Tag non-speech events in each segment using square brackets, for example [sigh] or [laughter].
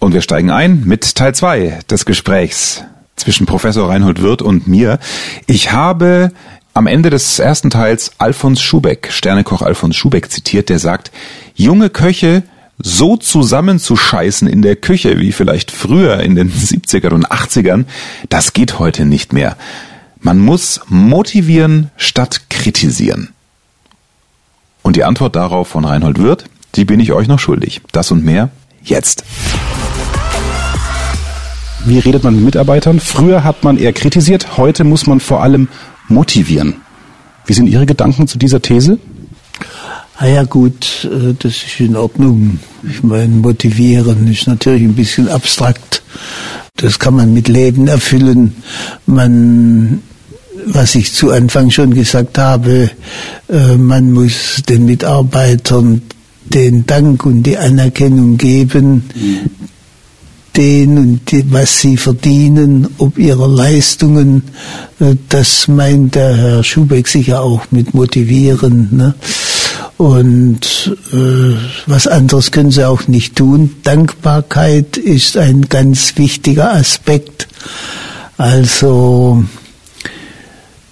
Und wir steigen ein mit Teil 2 des Gesprächs zwischen Professor Reinhold Wirth und mir. Ich habe am Ende des ersten Teils Alfons Schubeck, Sternekoch Alfons Schubeck zitiert, der sagt, junge Köche so zusammenzuscheißen in der Küche wie vielleicht früher in den [laughs] 70er und 80ern, das geht heute nicht mehr. Man muss motivieren statt kritisieren. Und die Antwort darauf von Reinhold Wirth, die bin ich euch noch schuldig. Das und mehr jetzt. Wie redet man mit Mitarbeitern? Früher hat man eher kritisiert, heute muss man vor allem motivieren. Wie sind Ihre Gedanken zu dieser These? Ah ja gut, äh, das ist in Ordnung. Ich meine, motivieren ist natürlich ein bisschen abstrakt. Das kann man mit Leben erfüllen. Man, was ich zu Anfang schon gesagt habe, äh, man muss den Mitarbeitern den Dank und die Anerkennung geben, den und die, was sie verdienen, ob ihrer Leistungen. Äh, das meint der Herr Schubeck sicher auch mit motivieren. Ne? Und äh, was anderes können sie auch nicht tun. Dankbarkeit ist ein ganz wichtiger Aspekt. Also,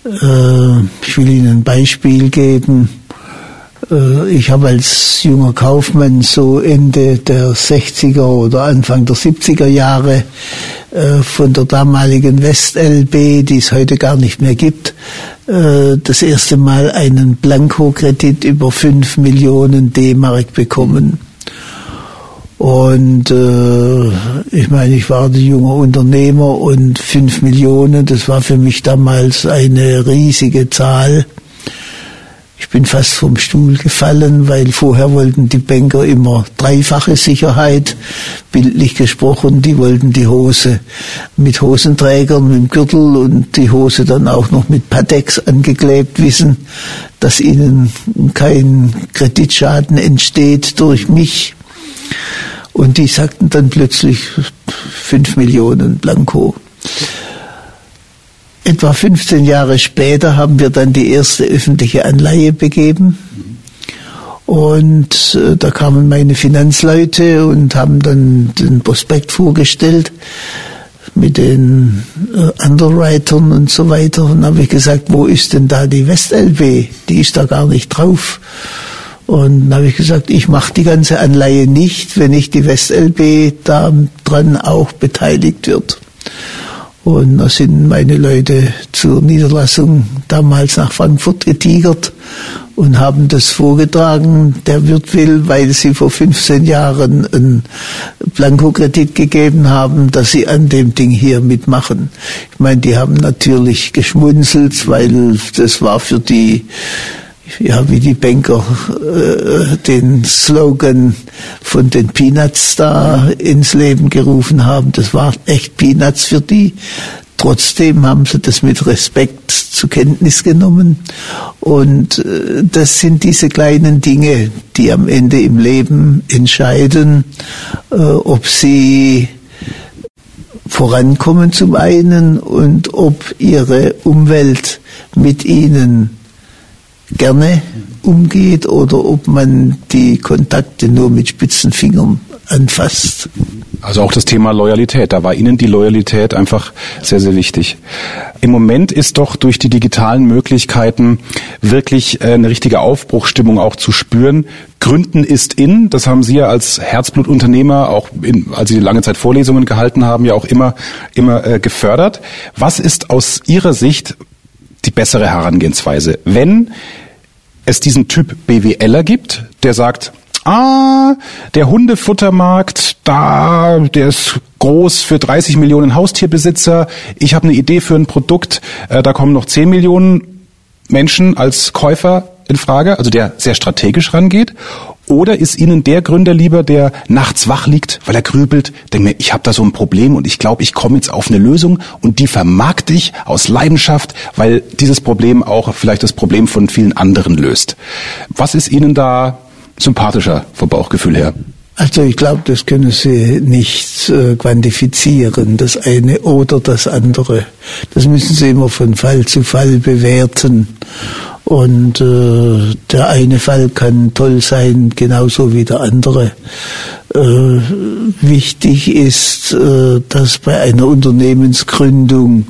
äh, ich will Ihnen ein Beispiel geben. Äh, ich habe als junger Kaufmann so Ende der 60er oder Anfang der 70er Jahre äh, von der damaligen WestLB, die es heute gar nicht mehr gibt, äh, das erste Mal einen Blankokredit über 5 Millionen D-Mark bekommen. Und äh, ich meine, ich war ein junger Unternehmer und 5 Millionen, das war für mich damals eine riesige Zahl. Ich bin fast vom Stuhl gefallen, weil vorher wollten die Banker immer dreifache Sicherheit, bildlich gesprochen. Die wollten die Hose mit Hosenträgern, mit dem Gürtel und die Hose dann auch noch mit Patex angeklebt wissen, dass ihnen kein Kreditschaden entsteht durch mich. Und die sagten dann plötzlich fünf Millionen Blanco. Etwa 15 Jahre später haben wir dann die erste öffentliche Anleihe begeben. Und äh, da kamen meine Finanzleute und haben dann den Prospekt vorgestellt mit den äh, Underwritern und so weiter. Und habe ich gesagt, wo ist denn da die WestLB? Die ist da gar nicht drauf. Und dann habe ich gesagt, ich mache die ganze Anleihe nicht, wenn nicht die WestLB daran auch beteiligt wird. Und da sind meine Leute zur Niederlassung damals nach Frankfurt getigert und haben das vorgetragen. Der Wirt will, weil sie vor 15 Jahren einen Blankokredit gegeben haben, dass sie an dem Ding hier mitmachen. Ich meine, die haben natürlich geschmunzelt, weil das war für die ja, wie die Banker äh, den Slogan von den Peanuts da ins Leben gerufen haben. Das war echt Peanuts für die. Trotzdem haben sie das mit Respekt zur Kenntnis genommen. Und äh, das sind diese kleinen Dinge, die am Ende im Leben entscheiden, äh, ob sie vorankommen zum einen und ob ihre Umwelt mit ihnen gerne umgeht oder ob man die Kontakte nur mit spitzen Fingern anfasst. Also auch das Thema Loyalität. Da war Ihnen die Loyalität einfach sehr, sehr wichtig. Im Moment ist doch durch die digitalen Möglichkeiten wirklich äh, eine richtige Aufbruchstimmung auch zu spüren. Gründen ist in, das haben Sie ja als Herzblutunternehmer, auch in, als Sie lange Zeit Vorlesungen gehalten haben, ja auch immer, immer äh, gefördert. Was ist aus Ihrer Sicht die bessere Herangehensweise. Wenn es diesen Typ BWLer gibt, der sagt, ah, der Hundefuttermarkt, da, der ist groß für 30 Millionen Haustierbesitzer. Ich habe eine Idee für ein Produkt, äh, da kommen noch 10 Millionen Menschen als Käufer in Frage, also der sehr strategisch rangeht. Oder ist Ihnen der Gründer lieber, der nachts wach liegt, weil er grübelt, denkt mir, ich habe da so ein Problem und ich glaube, ich komme jetzt auf eine Lösung und die vermarkte ich aus Leidenschaft, weil dieses Problem auch vielleicht das Problem von vielen anderen löst. Was ist Ihnen da sympathischer vom Bauchgefühl her? Also ich glaube, das können Sie nicht äh, quantifizieren, das eine oder das andere. Das müssen Sie immer von Fall zu Fall bewerten. Und äh, der eine Fall kann toll sein, genauso wie der andere. äh, wichtig ist, äh, dass bei einer Unternehmensgründung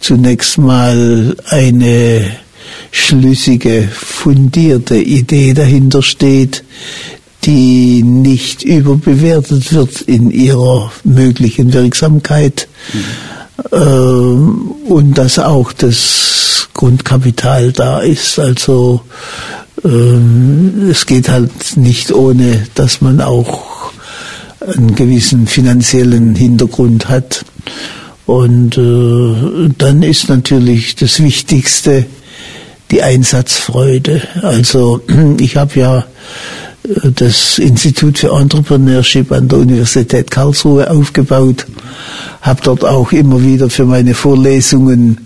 zunächst mal eine schlüssige, fundierte Idee dahinter steht, die nicht überbewertet wird in ihrer möglichen Wirksamkeit mhm. Äh, und dass auch das Grundkapital da ist. Also ähm, es geht halt nicht ohne, dass man auch einen gewissen finanziellen Hintergrund hat. Und äh, dann ist natürlich das Wichtigste die Einsatzfreude. Also [clears throat] ich habe ja das Institut für Entrepreneurship an der Universität Karlsruhe aufgebaut, habe dort auch immer wieder für meine Vorlesungen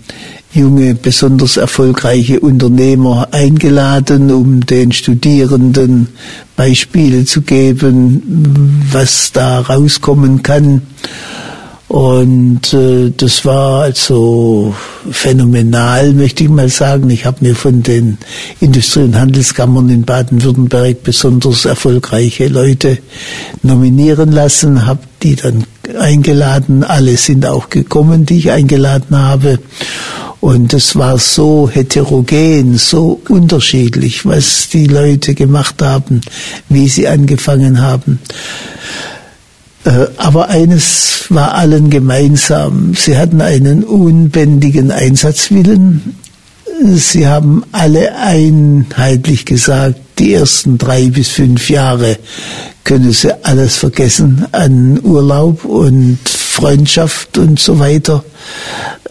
junge, besonders erfolgreiche Unternehmer eingeladen, um den Studierenden Beispiele zu geben, was da rauskommen kann. Und äh, das war also phänomenal, möchte ich mal sagen. Ich habe mir von den Industrie- und Handelskammern in Baden-Württemberg besonders erfolgreiche Leute nominieren lassen, habe die dann eingeladen. Alle sind auch gekommen, die ich eingeladen habe. Und es war so heterogen, so unterschiedlich, was die Leute gemacht haben, wie sie angefangen haben. Äh, aber eines war allen gemeinsam. Sie hatten einen unbändigen Einsatzwillen. Sie haben alle einheitlich gesagt, die ersten drei bis fünf Jahre können sie alles vergessen an Urlaub und Freundschaft und so weiter.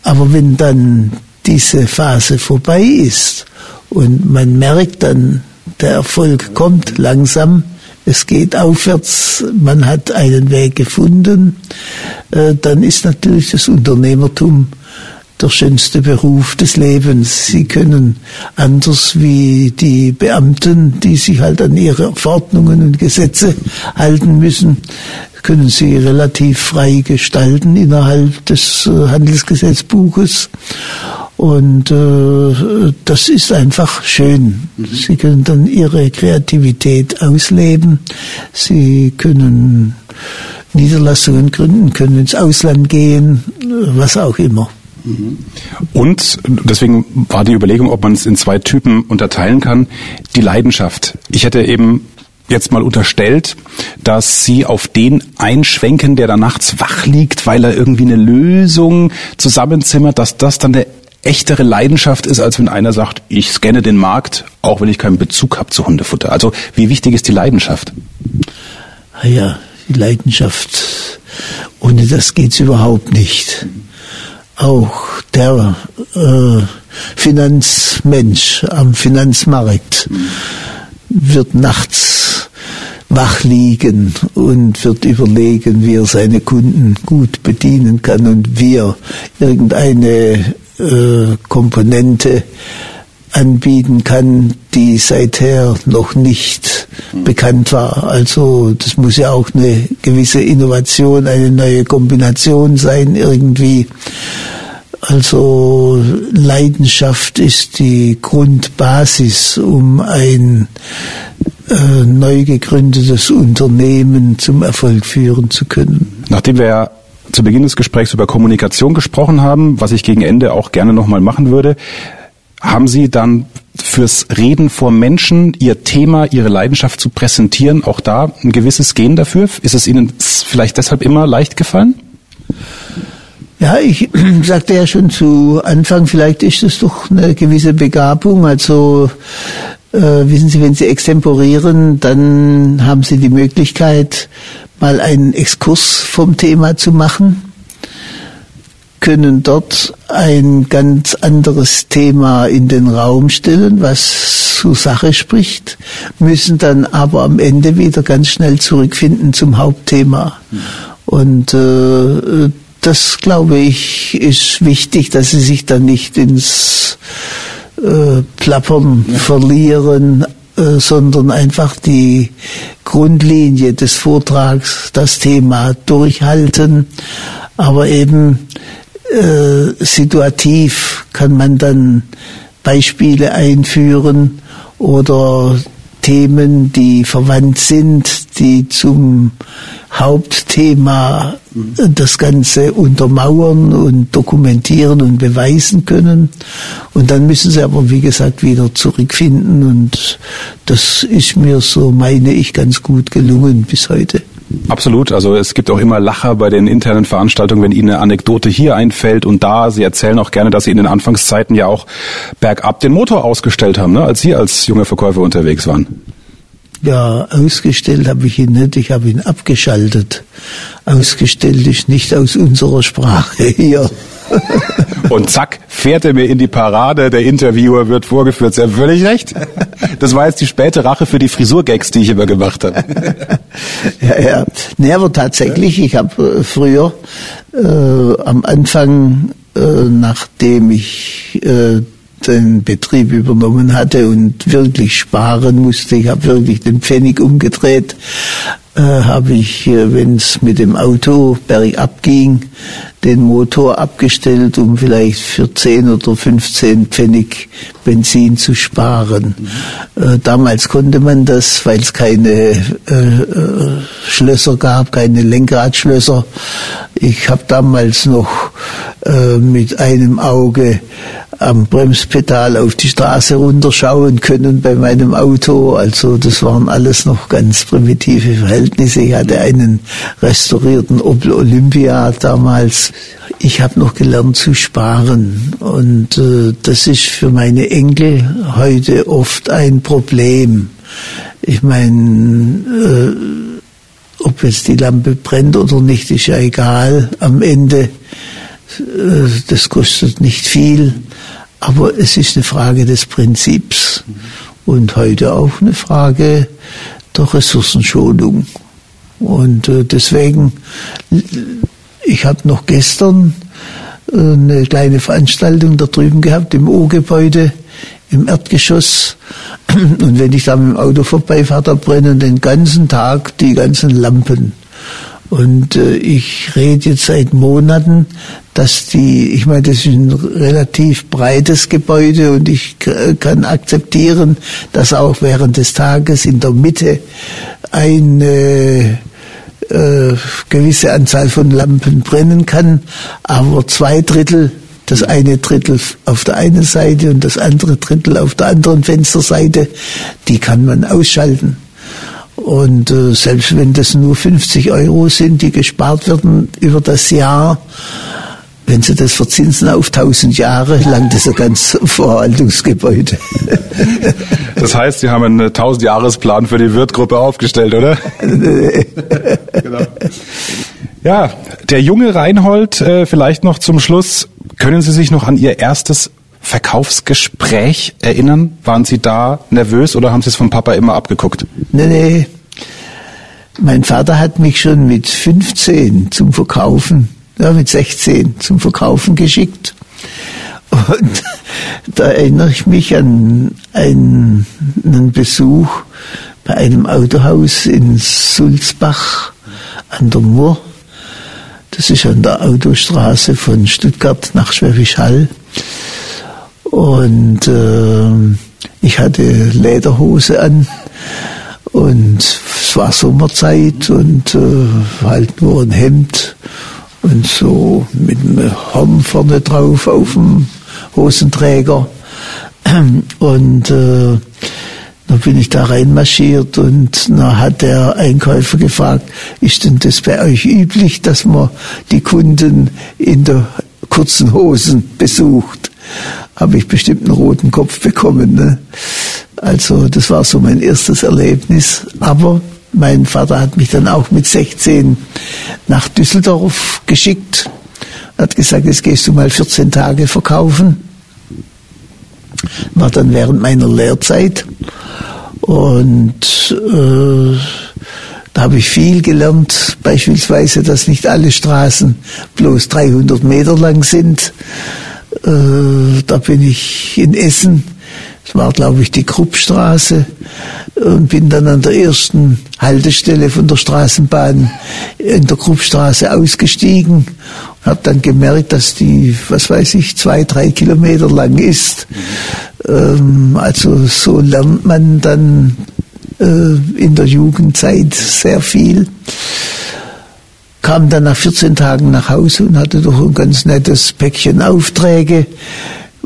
Aber wenn dann diese Phase vorbei ist und man merkt dann, der Erfolg kommt langsam, es geht aufwärts, man hat einen Weg gefunden, äh, dann ist natürlich das Unternehmertum der schönste Beruf des Lebens. Sie können anders wie die Beamten, die sich halt an ihre Verordnungen und Gesetze halten müssen, können sie relativ frei gestalten innerhalb des äh, Handelsgesetzbuches. Und äh, das ist einfach schön. Sie können dann ihre Kreativität ausleben. Sie können Niederlassungen gründen, können ins Ausland gehen, was auch immer. Und deswegen war die Überlegung, ob man es in zwei Typen unterteilen kann. Die Leidenschaft. Ich hätte eben jetzt mal unterstellt, dass Sie auf den einschwenken, der da nachts wach liegt, weil er irgendwie eine Lösung zusammenzimmert, dass das dann eine echtere Leidenschaft ist, als wenn einer sagt, ich scanne den Markt, auch wenn ich keinen Bezug habe zu Hundefutter. Also wie wichtig ist die Leidenschaft? Ah ja, die Leidenschaft. Ohne das geht's überhaupt nicht. Auch der äh, Finanzmensch am Finanzmarkt wird nachts wach liegen und wird überlegen, wie er seine Kunden gut bedienen kann und wie er irgendeine Komponente anbieten kann, die seither noch nicht bekannt war. Also das muss ja auch eine gewisse Innovation, eine neue Kombination sein irgendwie. Also Leidenschaft ist die Grundbasis, um ein äh, neu gegründetes Unternehmen zum Erfolg führen zu können. Nachdem wir zu Beginn des Gesprächs über Kommunikation gesprochen haben, was ich gegen Ende auch gerne nochmal machen würde, haben Sie dann fürs Reden vor Menschen, Ihr Thema, Ihre Leidenschaft zu präsentieren, auch da ein gewisses Gen dafür? Ist es Ihnen vielleicht deshalb immer leicht gefallen? Ja, ich [clears throat] sagte ja schon zu Anfang, vielleicht ist es doch eine gewisse Begabung. Also äh, wissen Sie, wenn Sie extemporieren, dann haben Sie die Möglichkeit, mal einen Exkurs vom Thema zu machen, können dort ein ganz anderes Thema in den Raum stellen, was zur Sache spricht, müssen dann aber am Ende wieder ganz schnell zurückfinden zum Hauptthema. Und äh, das, glaube ich, ist wichtig, dass sie sich dann nicht ins äh, Plappern ja. verlieren, äh, sondern einfach die Grundlinie des Vortrags, das Thema durchhalten, aber eben äh, situativ kann man dann Beispiele einführen oder Themen, die verwandt sind, die zum Hauptthema das Ganze untermauern und dokumentieren und beweisen können. Und dann müssen sie aber, wie gesagt, wieder zurückfinden. Und das ist mir so, meine ich, ganz gut gelungen bis heute. Absolut. Also es gibt auch immer Lacher bei den internen Veranstaltungen, wenn Ihnen eine Anekdote hier einfällt und da. Sie erzählen auch gerne, dass Sie in den Anfangszeiten ja auch bergab den Motor ausgestellt haben, ne? als Sie als junge Verkäufer unterwegs waren. Ja, ausgestellt habe ich ihn nicht, ich habe ihn abgeschaltet. Ausgestellt ist nicht aus unserer Sprache [laughs] hier. Und zack, fährt er mir in die Parade, der Interviewer wird vorgeführt. Sie haben völlig recht. Das war jetzt die späte Rache für die Frisurgags, die ich immer gemacht habe. Ja, ja. Nee, aber tatsächlich, ich habe äh, früher äh, am Anfang, äh, nachdem ich äh, den Betrieb übernommen hatte und wirklich sparen musste, ich habe wirklich den Pfennig umgedreht, äh, habe ich, äh, wenn es mit dem Auto bergab ging, den Motor abgestellt, um vielleicht für 10 oder 15 Pfennig Benzin zu sparen. Mhm. Äh, damals konnte man das, weil es keine äh, äh, Schlösser gab, keine Lenkradschlösser. Ich habe damals noch äh, mit einem Auge am Bremspedal auf die Straße runterschauen können bei meinem Auto. Also das waren alles noch ganz primitive Verhältnisse. Ich hatte einen restaurierten Opel Olympia damals. Ich habe noch gelernt zu sparen und äh, das ist für meine Enkel heute oft ein Problem. Ich meine, äh, ob jetzt die Lampe brennt oder nicht, ist ja egal. Am Ende, äh, das kostet nicht viel, aber es ist eine Frage des Prinzips und heute auch eine Frage der Ressourcenschonung. Und äh, deswegen, ich habe noch gestern äh, eine kleine Veranstaltung da drüben gehabt im O-Gebäude im Erdgeschoss. [clears throat] Und wenn ich da mit dem Auto vorbeifahre, da brennen den ganzen Tag die ganzen Lampen. Und äh, ich rede jetzt seit Monaten, dass die, ich meine, das ist ein relativ breites Gebäude und ich kann akzeptieren, dass auch während des Tages in der Mitte eine äh, gewisse Anzahl von Lampen brennen kann, aber zwei Drittel das eine Drittel auf der einen Seite und das andere Drittel auf der anderen Fensterseite, die kann man ausschalten. Und äh, selbst wenn das nur 50 Euro sind, die gespart werden über das Jahr, wenn Sie das verzinsen auf 1000 Jahre, langt das ein ganz Verwaltungsgebäude. Das heißt, Sie haben einen 1000 Jahresplan für die Wirtgruppe aufgestellt, oder? genau. Ja, der junge Reinhold, äh, vielleicht noch zum Schluss. Können Sie sich noch an Ihr erstes Verkaufsgespräch erinnern? Waren Sie da nervös oder haben Sie es vom Papa immer abgeguckt? Nee, nee. Mein Vater hat mich schon mit 15 zum Verkaufen, ja, mit 16 zum Verkaufen geschickt. Und da erinnere ich mich an einen, Besuch bei einem Autohaus in Sulzbach an der Mur. Das ist an der Autostraße von Stuttgart nach Schwäbisch Hall. Und äh, ich hatte Lederhose an und es war Sommerzeit und äh, halt nur ein Hemd und so mit einem Horn vorne drauf auf dem Hosenträger. Und [clears throat] äh, dann bin ich da reinmarschiert und dann hat der Einkäufer gefragt, ist denn das bei euch üblich, dass man die Kunden in der kurzen Hosen besucht? Habe ich bestimmt einen roten Kopf bekommen. Ne? Also das war so mein erstes Erlebnis. Aber mein Vater hat mich dann auch mit 16 nach Düsseldorf geschickt. Hat gesagt, jetzt gehst du mal 14 Tage verkaufen. War dann während meiner Lehrzeit. Und äh, da habe ich viel gelernt, beispielsweise, dass nicht alle Straßen bloß 300 Meter lang sind. Äh, da bin ich in Essen, das war glaube ich die Kruppstraße, und bin dann an der ersten Haltestelle von der Straßenbahn in der Kruppstraße ausgestiegen und habe dann gemerkt, dass die, was weiß ich, zwei, drei Kilometer lang ist. Ähm, also so lernt man dann äh, in der Jugendzeit sehr viel. Kam dann nach 14 Tagen nach Hause und hatte doch ein ganz nettes Päckchen Aufträge.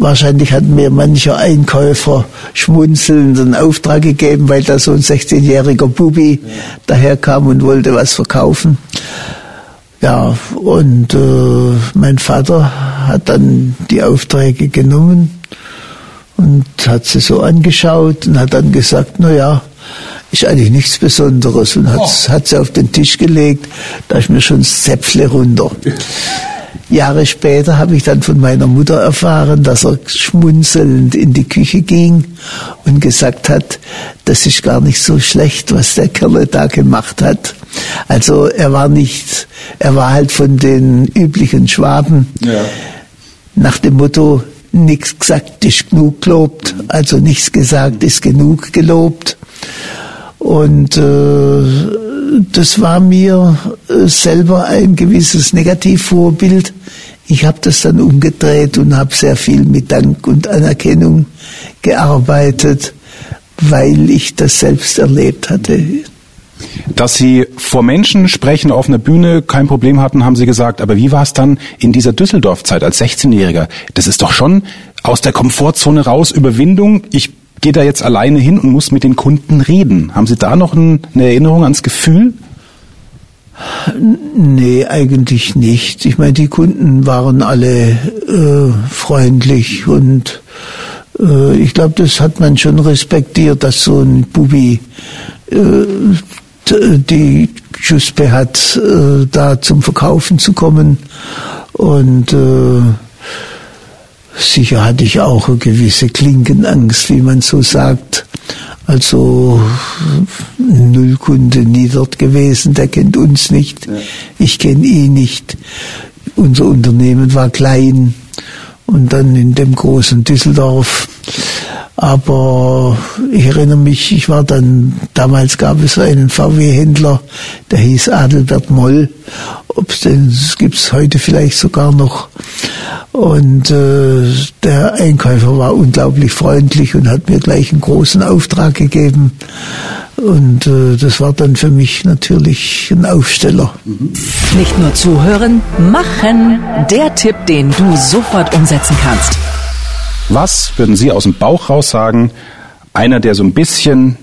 Wahrscheinlich hat mir mancher Einkäufer schmunzelnd einen Auftrag gegeben, weil da so ein 16-jähriger Bubi ja. daherkam und wollte was verkaufen. Ja, und äh, mein Vater hat dann die Aufträge genommen und hat sie so angeschaut und hat dann gesagt, na ja, ist eigentlich nichts Besonderes und hat, oh. hat sie auf den Tisch gelegt, da ist mir schon das Zäpfle runter. Jahre später habe ich dann von meiner Mutter erfahren, dass er schmunzelnd in die Küche ging und gesagt hat, das ist gar nicht so schlecht, was der Kerl da gemacht hat. Also er war nicht, er war halt von den üblichen Schwaben. Ja. Nach dem Motto, nichts gesagt ist genug gelobt, also nichts gesagt ist genug gelobt. Und äh, das war mir äh, selber ein gewisses Negativvorbild. Ich habe das dann umgedreht und habe sehr viel mit Dank und Anerkennung gearbeitet, weil ich das selbst erlebt hatte. Dass Sie vor Menschen sprechen auf einer Bühne kein Problem hatten, haben Sie gesagt. Aber wie war es dann in dieser Düsseldorf-Zeit als 16-Jähriger? Das ist doch schon aus der Komfortzone raus Überwindung. Ich gehe da jetzt alleine hin und muss mit den Kunden reden. Haben Sie da noch eine Erinnerung ans Gefühl? Nee, eigentlich nicht. Ich meine, die Kunden waren alle äh, freundlich und äh, ich glaube, das hat man schon respektiert, dass so ein Bubi äh, die Schuspe hat, äh, da zum Verkaufen zu kommen. Und äh, sicher hatte ich auch eine gewisse Klinkenangst, wie man so sagt. Also Nullkunde nie dort gewesen, der kennt uns nicht, ich kenne ihn nicht. Unser Unternehmen war klein und dann in dem großen Düsseldorf aber ich erinnere mich, ich war dann, damals gab es einen VW-Händler, der hieß Adelbert Moll. Ob's den gibt's heute vielleicht sogar noch. Und äh, der Einkäufer war unglaublich freundlich und hat mir gleich einen großen Auftrag gegeben. Und äh, das war dann für mich natürlich ein Aufsteller. Nicht nur zuhören, machen. Der Tipp, den du sofort umsetzen kannst. Was würden Sie aus dem Bauch raus sagen, einer, der so ein bisschen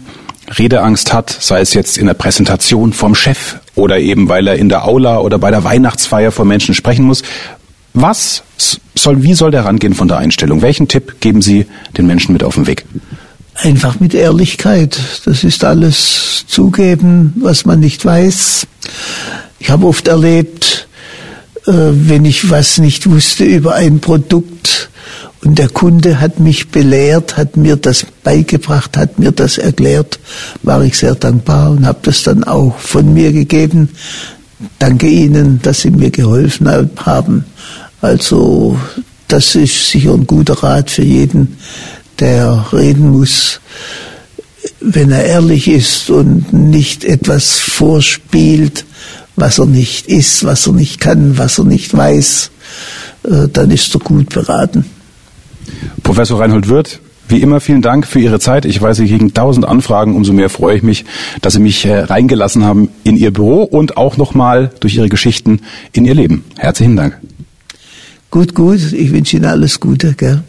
Redeangst hat, sei es jetzt in der Präsentation vom Chef oder eben weil er in der Aula oder bei der Weihnachtsfeier vor Menschen sprechen muss. Was soll, wie soll der rangehen von der Einstellung? Welchen Tipp geben Sie den Menschen mit auf den Weg? Einfach mit Ehrlichkeit. Das ist alles zugeben, was man nicht weiß. Ich habe oft erlebt, äh, wenn ich was nicht wusste über ein Produkt, und der Kunde hat mich belehrt, hat mir das beigebracht, hat mir das erklärt, war ich sehr dankbar und habe das dann auch von mir gegeben. Danke Ihnen, dass Sie mir geholfen haben. Also das ist sicher ein guter Rat für jeden, der reden muss, wenn er ehrlich ist und nicht etwas vorspielt, was er nicht ist, was er nicht kann, was er nicht weiß, äh, dann ist er gut beraten. Professor Reinhold Wirth, wie immer vielen Dank für Ihre Zeit. Ich weiß, Sie kriegen tausend Anfragen. Umso mehr freue ich mich, dass Sie mich äh, reingelassen haben in Ihr Büro und auch nochmal durch Ihre Geschichten in Ihr Leben. Herzlichen Dank. Gut, gut. Ich wünsche Ihnen alles Gute. Gell?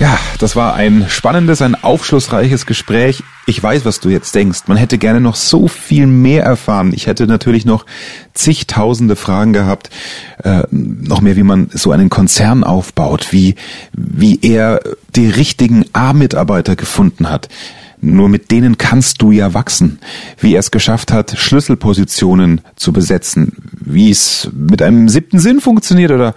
Ja, das war ein spannendes, ein aufschlussreiches Gespräch. Ich weiß, was du jetzt denkst. Man hätte gerne noch so viel mehr erfahren. Ich hätte natürlich noch zigtausende Fragen gehabt, äh, noch mehr, wie man so einen Konzern aufbaut, wie, wie er die richtigen A-Mitarbeiter gefunden hat. Nur mit denen kannst du ja wachsen. Wie er es geschafft hat, Schlüsselpositionen zu besetzen. Wie es mit einem siebten Sinn funktioniert oder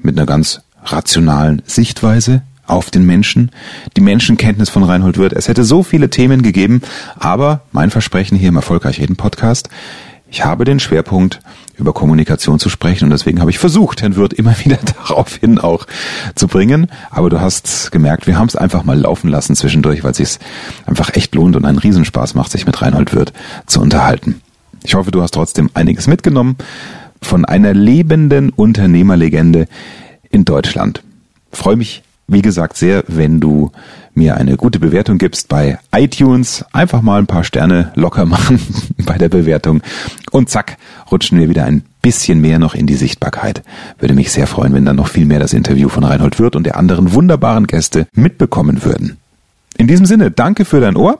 mit einer ganz rationalen Sichtweise auf den Menschen, die Menschenkenntnis von Reinhold Wirth. Es hätte so viele Themen gegeben, aber mein Versprechen hier im Erfolgreich Reden Podcast, ich habe den Schwerpunkt über Kommunikation zu sprechen und deswegen habe ich versucht, Herrn Wirth immer [laughs] wieder daraufhin auch zu bringen. Aber du hast gemerkt, wir haben es einfach mal laufen lassen zwischendurch, weil es sich einfach echt lohnt und einen Riesenspaß macht, sich mit Reinhold Wirth zu unterhalten. Ich hoffe, du hast trotzdem einiges mitgenommen von einer lebenden Unternehmerlegende in Deutschland. Freue mich wie gesagt, sehr, wenn du mir eine gute Bewertung gibst bei iTunes. Einfach mal ein paar Sterne locker [laughs] machen bei der Bewertung. Und zack, rutschen wir wieder ein bisschen mehr noch in die Sichtbarkeit. Würde mich sehr freuen, wenn dann noch viel mehr das Interview von Reinhold Wirth und der anderen wunderbaren Gäste mitbekommen würden. In diesem Sinne, danke für dein Ohr.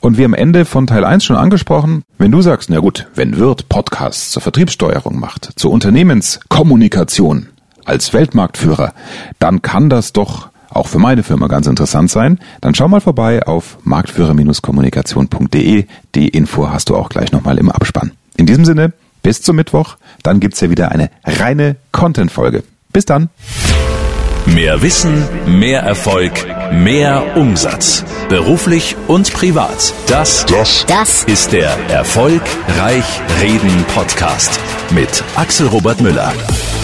Und wie am Ende von Teil 1 schon angesprochen, wenn du sagst, na gut, wenn Wirt Podcasts zur Vertriebssteuerung macht, zur Unternehmenskommunikation als Weltmarktführer, dann kann das doch auch für meine Firma ganz interessant sein. Dann schau mal vorbei auf marktführer-kommunikation.de. Die Info hast du auch gleich nochmal im Abspann. In diesem Sinne, bis zum Mittwoch, dann gibt's ja wieder eine reine Content-Folge. Bis dann. Mehr Wissen, mehr Erfolg, mehr Umsatz. Beruflich und privat. Das, das, das ist der Erfolgreich Reden Podcast mit Axel Robert Müller.